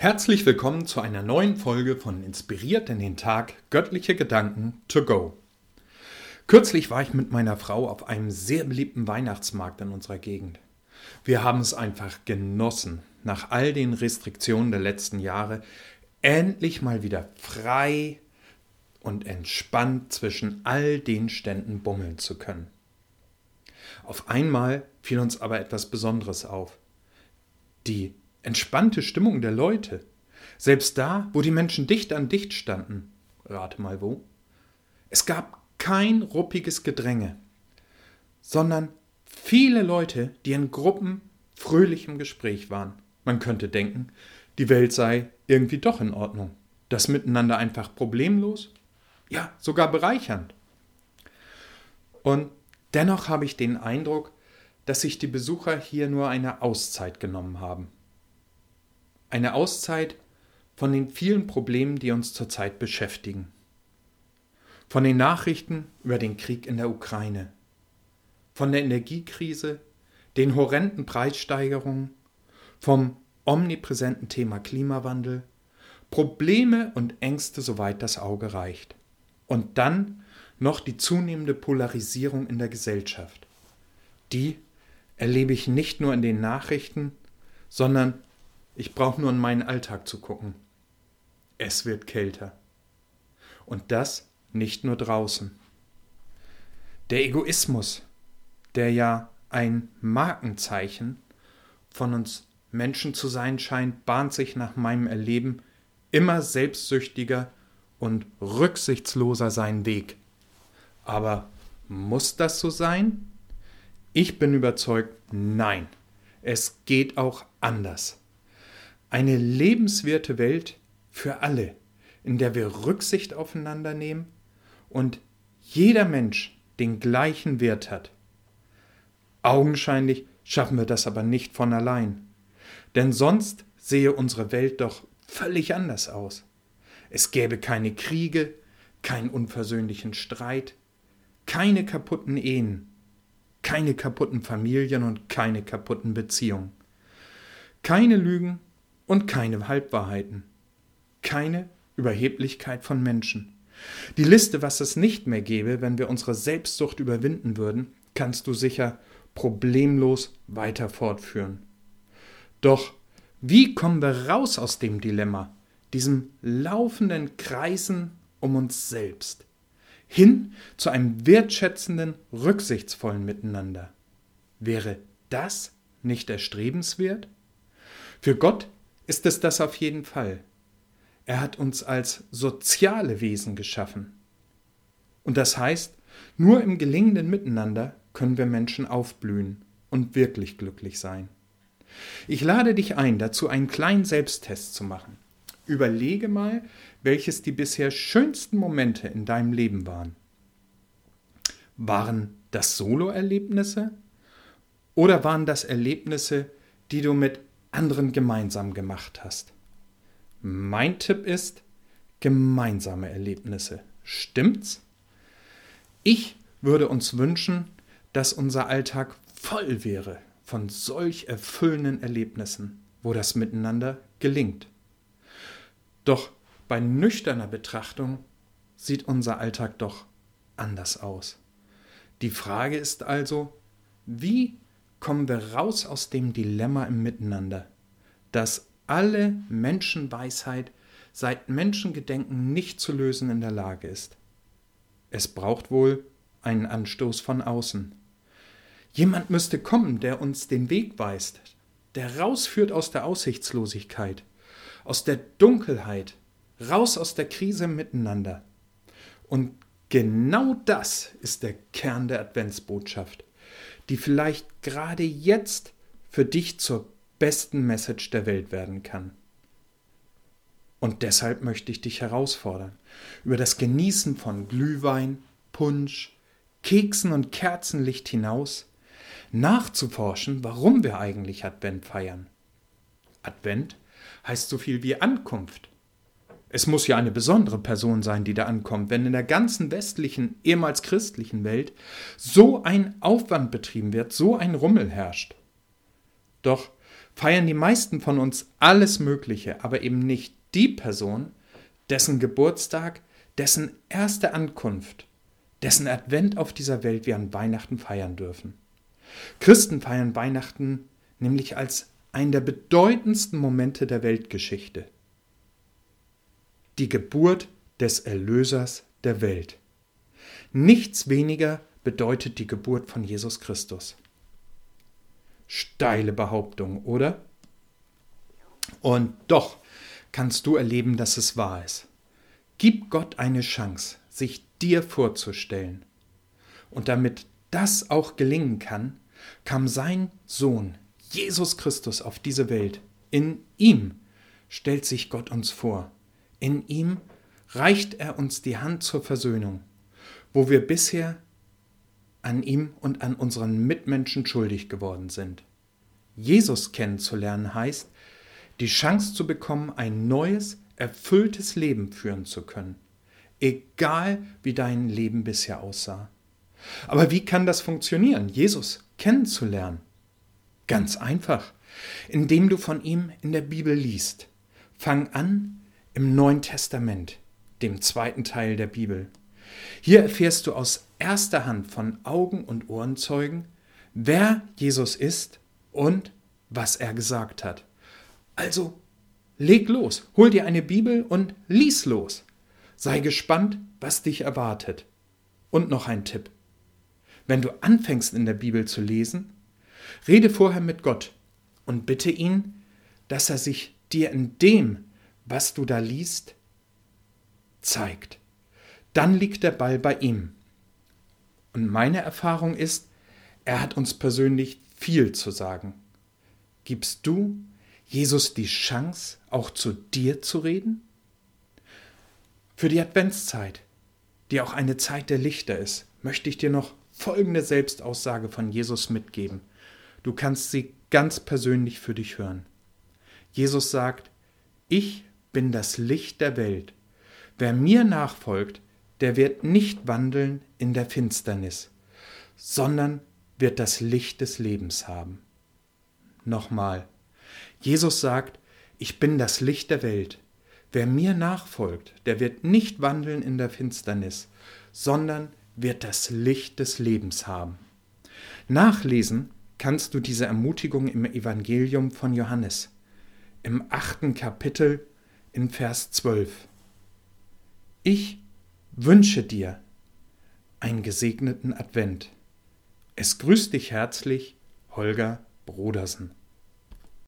Herzlich willkommen zu einer neuen Folge von Inspiriert in den Tag Göttliche Gedanken to go. Kürzlich war ich mit meiner Frau auf einem sehr beliebten Weihnachtsmarkt in unserer Gegend. Wir haben es einfach genossen, nach all den Restriktionen der letzten Jahre endlich mal wieder frei und entspannt zwischen all den Ständen bummeln zu können. Auf einmal fiel uns aber etwas Besonderes auf. Die entspannte Stimmung der Leute. Selbst da, wo die Menschen dicht an dicht standen. Rate mal wo. Es gab kein ruppiges Gedränge, sondern viele Leute, die in Gruppen fröhlich im Gespräch waren. Man könnte denken, die Welt sei irgendwie doch in Ordnung. Das Miteinander einfach problemlos, ja, sogar bereichernd. Und dennoch habe ich den Eindruck, dass sich die Besucher hier nur eine Auszeit genommen haben. Eine Auszeit von den vielen Problemen, die uns zurzeit beschäftigen. Von den Nachrichten über den Krieg in der Ukraine. Von der Energiekrise, den horrenden Preissteigerungen, vom omnipräsenten Thema Klimawandel, Probleme und Ängste, soweit das Auge reicht. Und dann noch die zunehmende Polarisierung in der Gesellschaft. Die erlebe ich nicht nur in den Nachrichten, sondern ich brauche nur in meinen Alltag zu gucken. Es wird kälter. Und das nicht nur draußen. Der Egoismus, der ja ein Markenzeichen von uns Menschen zu sein scheint, bahnt sich nach meinem Erleben immer selbstsüchtiger und rücksichtsloser seinen Weg. Aber muss das so sein? Ich bin überzeugt, nein. Es geht auch anders. Eine lebenswerte Welt für alle, in der wir Rücksicht aufeinander nehmen und jeder Mensch den gleichen Wert hat. Augenscheinlich schaffen wir das aber nicht von allein. Denn sonst sehe unsere Welt doch völlig anders aus. Es gäbe keine Kriege, keinen unversöhnlichen Streit, keine kaputten Ehen, keine kaputten Familien und keine kaputten Beziehungen, keine Lügen und keine Halbwahrheiten. Keine Überheblichkeit von Menschen. Die Liste, was es nicht mehr gäbe, wenn wir unsere Selbstsucht überwinden würden, kannst du sicher problemlos weiter fortführen. Doch wie kommen wir raus aus dem Dilemma, diesem laufenden Kreisen um uns selbst, hin zu einem wertschätzenden, rücksichtsvollen Miteinander? Wäre das nicht erstrebenswert? Für Gott ist es das auf jeden Fall. Er hat uns als soziale Wesen geschaffen. Und das heißt, nur im gelingenden Miteinander können wir Menschen aufblühen und wirklich glücklich sein. Ich lade dich ein, dazu einen kleinen Selbsttest zu machen. Überlege mal, welches die bisher schönsten Momente in deinem Leben waren. Waren das Solo-Erlebnisse oder waren das Erlebnisse, die du mit anderen gemeinsam gemacht hast. Mein Tipp ist gemeinsame Erlebnisse. Stimmt's? Ich würde uns wünschen, dass unser Alltag voll wäre von solch erfüllenden Erlebnissen, wo das Miteinander gelingt. Doch bei nüchterner Betrachtung sieht unser Alltag doch anders aus. Die Frage ist also, wie kommen wir raus aus dem Dilemma im Miteinander, dass alle Menschenweisheit seit Menschengedenken nicht zu lösen in der Lage ist. Es braucht wohl einen Anstoß von außen. Jemand müsste kommen, der uns den Weg weist, der rausführt aus der Aussichtslosigkeit, aus der Dunkelheit, raus aus der Krise miteinander. Und genau das ist der Kern der Adventsbotschaft die vielleicht gerade jetzt für dich zur besten Message der Welt werden kann. Und deshalb möchte ich dich herausfordern, über das Genießen von Glühwein, Punsch, Keksen und Kerzenlicht hinaus nachzuforschen, warum wir eigentlich Advent feiern. Advent heißt so viel wie Ankunft. Es muss ja eine besondere Person sein, die da ankommt, wenn in der ganzen westlichen, ehemals christlichen Welt so ein Aufwand betrieben wird, so ein Rummel herrscht. Doch feiern die meisten von uns alles Mögliche, aber eben nicht die Person, dessen Geburtstag, dessen erste Ankunft, dessen Advent auf dieser Welt wir an Weihnachten feiern dürfen. Christen feiern Weihnachten nämlich als einen der bedeutendsten Momente der Weltgeschichte. Die Geburt des Erlösers der Welt. Nichts weniger bedeutet die Geburt von Jesus Christus. Steile Behauptung, oder? Und doch kannst du erleben, dass es wahr ist. Gib Gott eine Chance, sich dir vorzustellen. Und damit das auch gelingen kann, kam sein Sohn, Jesus Christus, auf diese Welt. In ihm stellt sich Gott uns vor. In ihm reicht er uns die Hand zur Versöhnung, wo wir bisher an ihm und an unseren Mitmenschen schuldig geworden sind. Jesus kennenzulernen heißt, die Chance zu bekommen, ein neues, erfülltes Leben führen zu können, egal wie dein Leben bisher aussah. Aber wie kann das funktionieren, Jesus kennenzulernen? Ganz einfach, indem du von ihm in der Bibel liest. Fang an im Neuen Testament, dem zweiten Teil der Bibel. Hier erfährst du aus erster Hand von Augen- und Ohrenzeugen, wer Jesus ist und was er gesagt hat. Also leg los, hol dir eine Bibel und lies los. Sei gespannt, was dich erwartet. Und noch ein Tipp. Wenn du anfängst in der Bibel zu lesen, rede vorher mit Gott und bitte ihn, dass er sich dir in dem, was du da liest, zeigt. Dann liegt der Ball bei ihm. Und meine Erfahrung ist, er hat uns persönlich viel zu sagen. Gibst du Jesus die Chance, auch zu dir zu reden? Für die Adventszeit, die auch eine Zeit der Lichter ist, möchte ich dir noch folgende Selbstaussage von Jesus mitgeben. Du kannst sie ganz persönlich für dich hören. Jesus sagt, ich bin das Licht der Welt. Wer mir nachfolgt, der wird nicht wandeln in der Finsternis, sondern wird das Licht des Lebens haben. Nochmal. Jesus sagt, ich bin das Licht der Welt. Wer mir nachfolgt, der wird nicht wandeln in der Finsternis, sondern wird das Licht des Lebens haben. Nachlesen kannst du diese Ermutigung im Evangelium von Johannes, im achten Kapitel in Vers 12. Ich wünsche dir einen gesegneten Advent. Es grüßt dich herzlich, Holger Brodersen.